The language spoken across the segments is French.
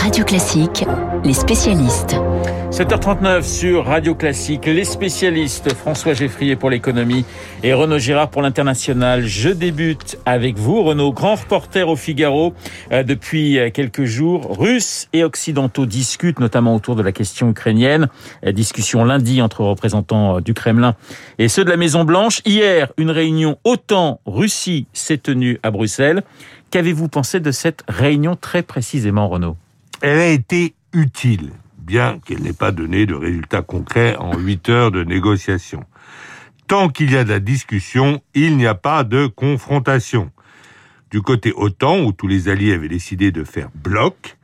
Radio Classique, les spécialistes. 7h39 sur Radio Classique, les spécialistes François Geffrier pour l'économie et Renaud Girard pour l'international. Je débute avec vous, Renaud, grand reporter au Figaro euh, depuis euh, quelques jours. Russes et occidentaux discutent notamment autour de la question ukrainienne. Euh, discussion lundi entre représentants du Kremlin et ceux de la Maison Blanche. Hier, une réunion OTAN-Russie s'est tenue à Bruxelles. Qu'avez-vous pensé de cette réunion très précisément, Renaud? Elle a été utile bien qu'elle n'ait pas donné de résultats concrets en huit heures de négociation. Tant qu'il y a de la discussion, il n'y a pas de confrontation. Du côté OTAN, où tous les alliés avaient décidé de faire bloc,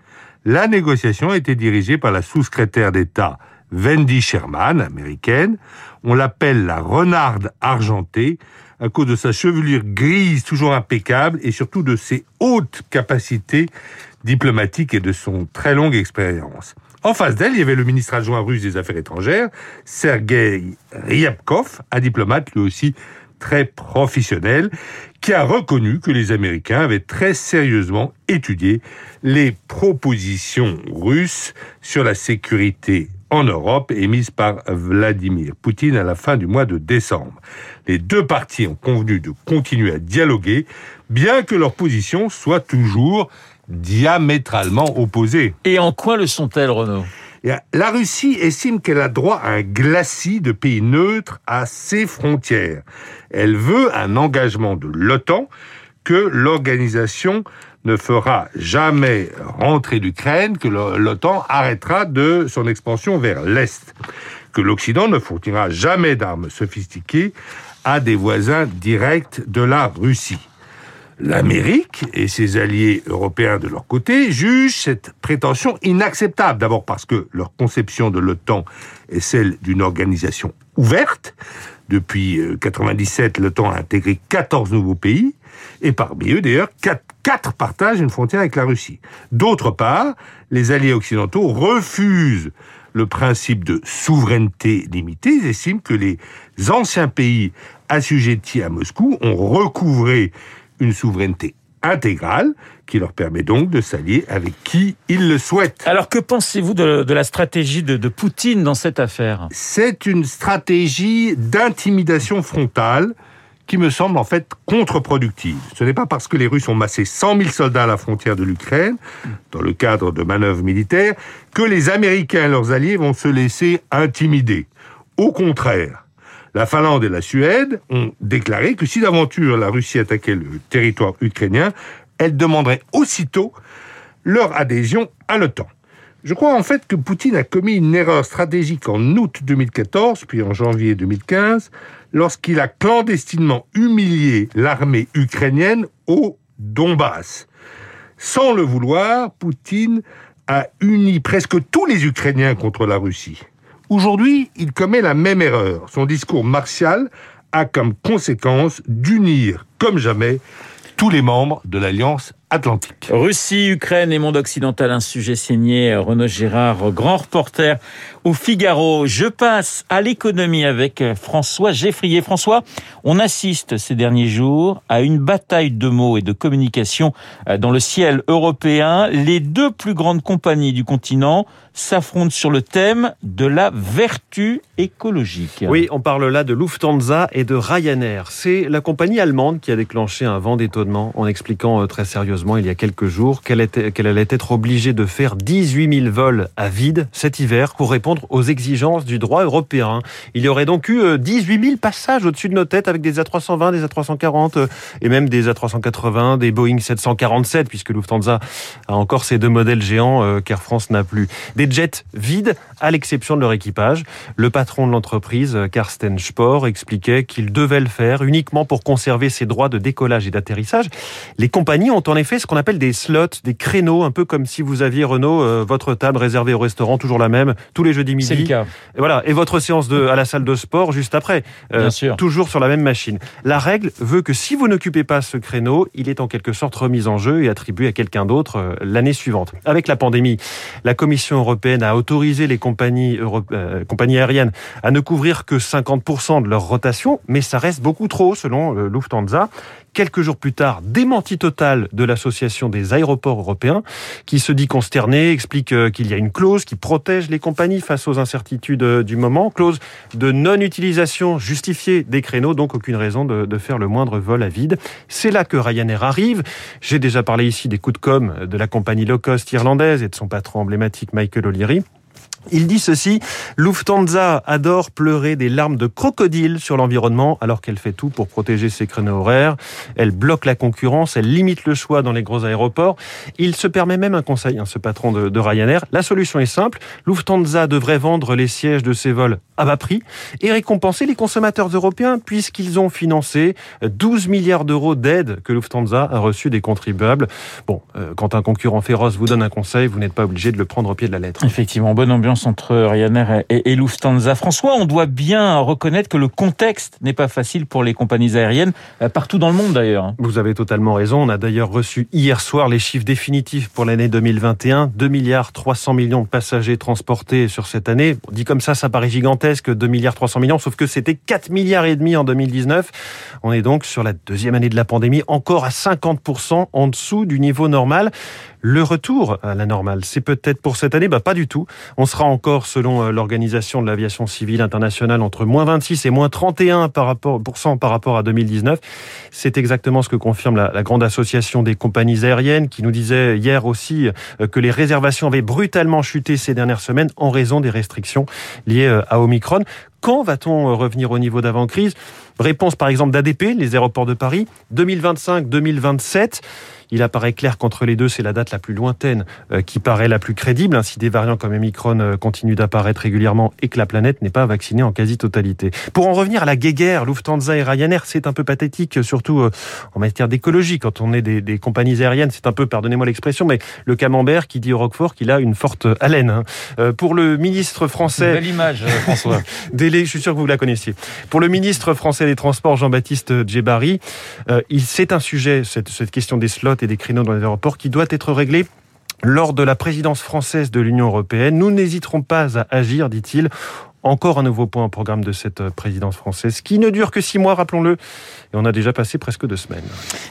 la négociation a été dirigée par la sous-secrétaire d'État Wendy Sherman, américaine. On l'appelle la renarde argentée à cause de sa chevelure grise toujours impeccable et surtout de ses hautes capacités diplomatiques et de son très longue expérience. En face d'elle, il y avait le ministre adjoint russe des Affaires étrangères, Sergei Ryabkov, un diplomate lui aussi très professionnel, qui a reconnu que les Américains avaient très sérieusement étudié les propositions russes sur la sécurité en Europe émises par Vladimir Poutine à la fin du mois de décembre. Les deux parties ont convenu de continuer à dialoguer, bien que leurs positions soient toujours diamétralement opposées. Et en quoi le sont-elles, Renaud? La Russie estime qu'elle a droit à un glacis de pays neutres à ses frontières. Elle veut un engagement de l'OTAN que l'organisation ne fera jamais rentrer l'Ukraine, que l'OTAN arrêtera de son expansion vers l'Est, que l'Occident ne fournira jamais d'armes sophistiquées à des voisins directs de la Russie. L'Amérique et ses alliés européens de leur côté jugent cette prétention inacceptable. D'abord parce que leur conception de l'OTAN est celle d'une organisation ouverte. Depuis 1997, euh, l'OTAN a intégré 14 nouveaux pays, et parmi eux d'ailleurs, 4, 4 partagent une frontière avec la Russie. D'autre part, les alliés occidentaux refusent le principe de souveraineté limitée. Ils estiment que les anciens pays assujettis à Moscou ont recouvré une souveraineté intégrale qui leur permet donc de s'allier avec qui ils le souhaitent. Alors que pensez-vous de, la stratégie de, de, Poutine dans cette affaire? C'est une stratégie d'intimidation frontale qui me semble en fait contre-productive. Ce n'est pas parce que les Russes ont massé 100 000 soldats à la frontière de l'Ukraine, dans le cadre de manœuvres militaires, que les Américains et leurs alliés vont se laisser intimider. Au contraire, la Finlande et la Suède ont déclaré que si d'aventure la Russie attaquait le territoire ukrainien, elle demanderait aussitôt leur adhésion à l'OTAN. Je crois en fait que Poutine a commis une erreur stratégique en août 2014, puis en janvier 2015, lorsqu'il a clandestinement humilié l'armée ukrainienne au Donbass. Sans le vouloir, Poutine a uni presque tous les Ukrainiens contre la Russie. Aujourd'hui, il commet la même erreur. Son discours martial a comme conséquence d'unir comme jamais tous les membres de l'Alliance Atlantique. Russie, Ukraine et monde occidental, un sujet signé Renaud Girard, grand reporter au Figaro. Je passe à l'économie avec François Geffrier. François, on assiste ces derniers jours à une bataille de mots et de communication dans le ciel européen. Les deux plus grandes compagnies du continent s'affrontent sur le thème de la vertu écologique. Oui, on parle là de Lufthansa et de Ryanair. C'est la compagnie allemande qui a déclenché un vent d'étonnement en expliquant euh, très sérieusement il y a quelques jours qu'elle allait être obligée de faire 18 000 vols à vide cet hiver pour répondre aux exigences du droit européen. Il y aurait donc eu 18 euh, 000 passages au-dessus de nos têtes avec des A320, des A340 euh, et même des A380, des Boeing 747 puisque Lufthansa a encore ces deux modèles géants qu'Air France n'a plus jets vides, à l'exception de leur équipage. Le patron de l'entreprise, Karsten Spohr, expliquait qu'il devait le faire uniquement pour conserver ses droits de décollage et d'atterrissage. Les compagnies ont en effet ce qu'on appelle des slots, des créneaux, un peu comme si vous aviez, Renault, euh, votre table réservée au restaurant, toujours la même, tous les jeudis midi. C'est le cas. Et voilà. Et votre séance de, à la salle de sport juste après. Euh, Bien sûr. Toujours sur la même machine. La règle veut que si vous n'occupez pas ce créneau, il est en quelque sorte remis en jeu et attribué à quelqu'un d'autre euh, l'année suivante. Avec la pandémie, la Commission européenne a autorisé les compagnies, compagnies aériennes à ne couvrir que 50% de leur rotation, mais ça reste beaucoup trop selon Lufthansa quelques jours plus tard, démenti total de l'association des aéroports européens, qui se dit consterné, explique euh, qu'il y a une clause qui protège les compagnies face aux incertitudes euh, du moment, clause de non-utilisation justifiée des créneaux, donc aucune raison de, de faire le moindre vol à vide. C'est là que Ryanair arrive. J'ai déjà parlé ici des coups de com de la compagnie low cost irlandaise et de son patron emblématique Michael O'Leary. Il dit ceci, Lufthansa adore pleurer des larmes de crocodile sur l'environnement alors qu'elle fait tout pour protéger ses créneaux horaires. Elle bloque la concurrence, elle limite le choix dans les gros aéroports. Il se permet même un conseil, hein, ce patron de, de Ryanair. La solution est simple, Lufthansa devrait vendre les sièges de ses vols à bas prix et récompenser les consommateurs européens puisqu'ils ont financé 12 milliards d'euros d'aide que Lufthansa a reçu des contribuables. Bon, euh, quand un concurrent féroce vous donne un conseil, vous n'êtes pas obligé de le prendre au pied de la lettre. Effectivement, bonne ambiance entre Ryanair et, et, Lufthansa. François, on doit bien reconnaître que le contexte n'est pas facile pour les compagnies aériennes, euh, partout dans le monde d'ailleurs. Vous avez totalement raison. On a d'ailleurs reçu hier soir les chiffres définitifs pour l'année 2021. 2 milliards 300 millions de passagers transportés sur cette année. On dit comme ça, ça paraît gigantesque, 2 milliards 300 millions, sauf que c'était 4 milliards et demi en 2019. On est donc sur la deuxième année de la pandémie, encore à 50% en dessous du niveau normal. Le retour à la normale, c'est peut-être pour cette année, bah pas du tout. On sera encore, selon euh, l'Organisation de l'aviation civile internationale, entre moins 26 et moins 31 par rapport, par rapport à 2019. C'est exactement ce que confirme la, la, grande association des compagnies aériennes qui nous disait hier aussi euh, que les réservations avaient brutalement chuté ces dernières semaines en raison des restrictions liées euh, à Omicron. Quand va-t-on revenir au niveau d'avant-crise? Réponse par exemple d'ADP, les aéroports de Paris, 2025-2027. Il apparaît clair qu'entre les deux, c'est la date la plus lointaine euh, qui paraît la plus crédible, ainsi des variants comme Omicron euh, continuent d'apparaître régulièrement et que la planète n'est pas vaccinée en quasi-totalité. Pour en revenir à la guéguerre, Lufthansa et Ryanair, c'est un peu pathétique, surtout euh, en matière d'écologie. Quand on est des, des compagnies aériennes, c'est un peu, pardonnez-moi l'expression, mais le camembert qui dit au Roquefort qu'il a une forte haleine. Hein. Pour le ministre français... Belle image, François. Je suis sûr que vous la connaissiez. Pour le ministre français des Transports, Jean-Baptiste Djebari, c'est un sujet, cette, cette question des slots et des créneaux dans les aéroports qui doit être réglé lors de la présidence française de l'Union européenne. Nous n'hésiterons pas à agir, dit-il. Encore un nouveau point au programme de cette présidence française qui ne dure que six mois, rappelons-le. Et on a déjà passé presque deux semaines.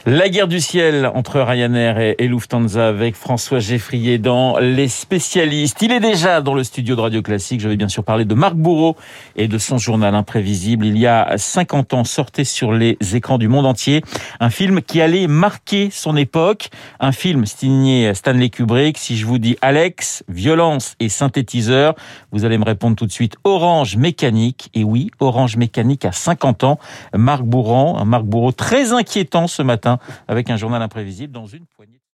La guerre du ciel entre Ryanair et Lufthansa avec François Geffrier dans Les spécialistes. Il est déjà dans le studio de Radio Classique. Je vais bien sûr parler de Marc Bourreau et de son journal imprévisible. Il y a 50 ans, sortait sur les écrans du monde entier un film qui allait marquer son époque. Un film signé Stanley Kubrick. Si je vous dis Alex, violence et synthétiseur, vous allez me répondre tout de suite Orange Orange Mécanique. Et oui, Orange Mécanique à 50 ans. Marc Bourran, un Marc Bourreau très inquiétant ce matin avec un journal imprévisible dans une poignée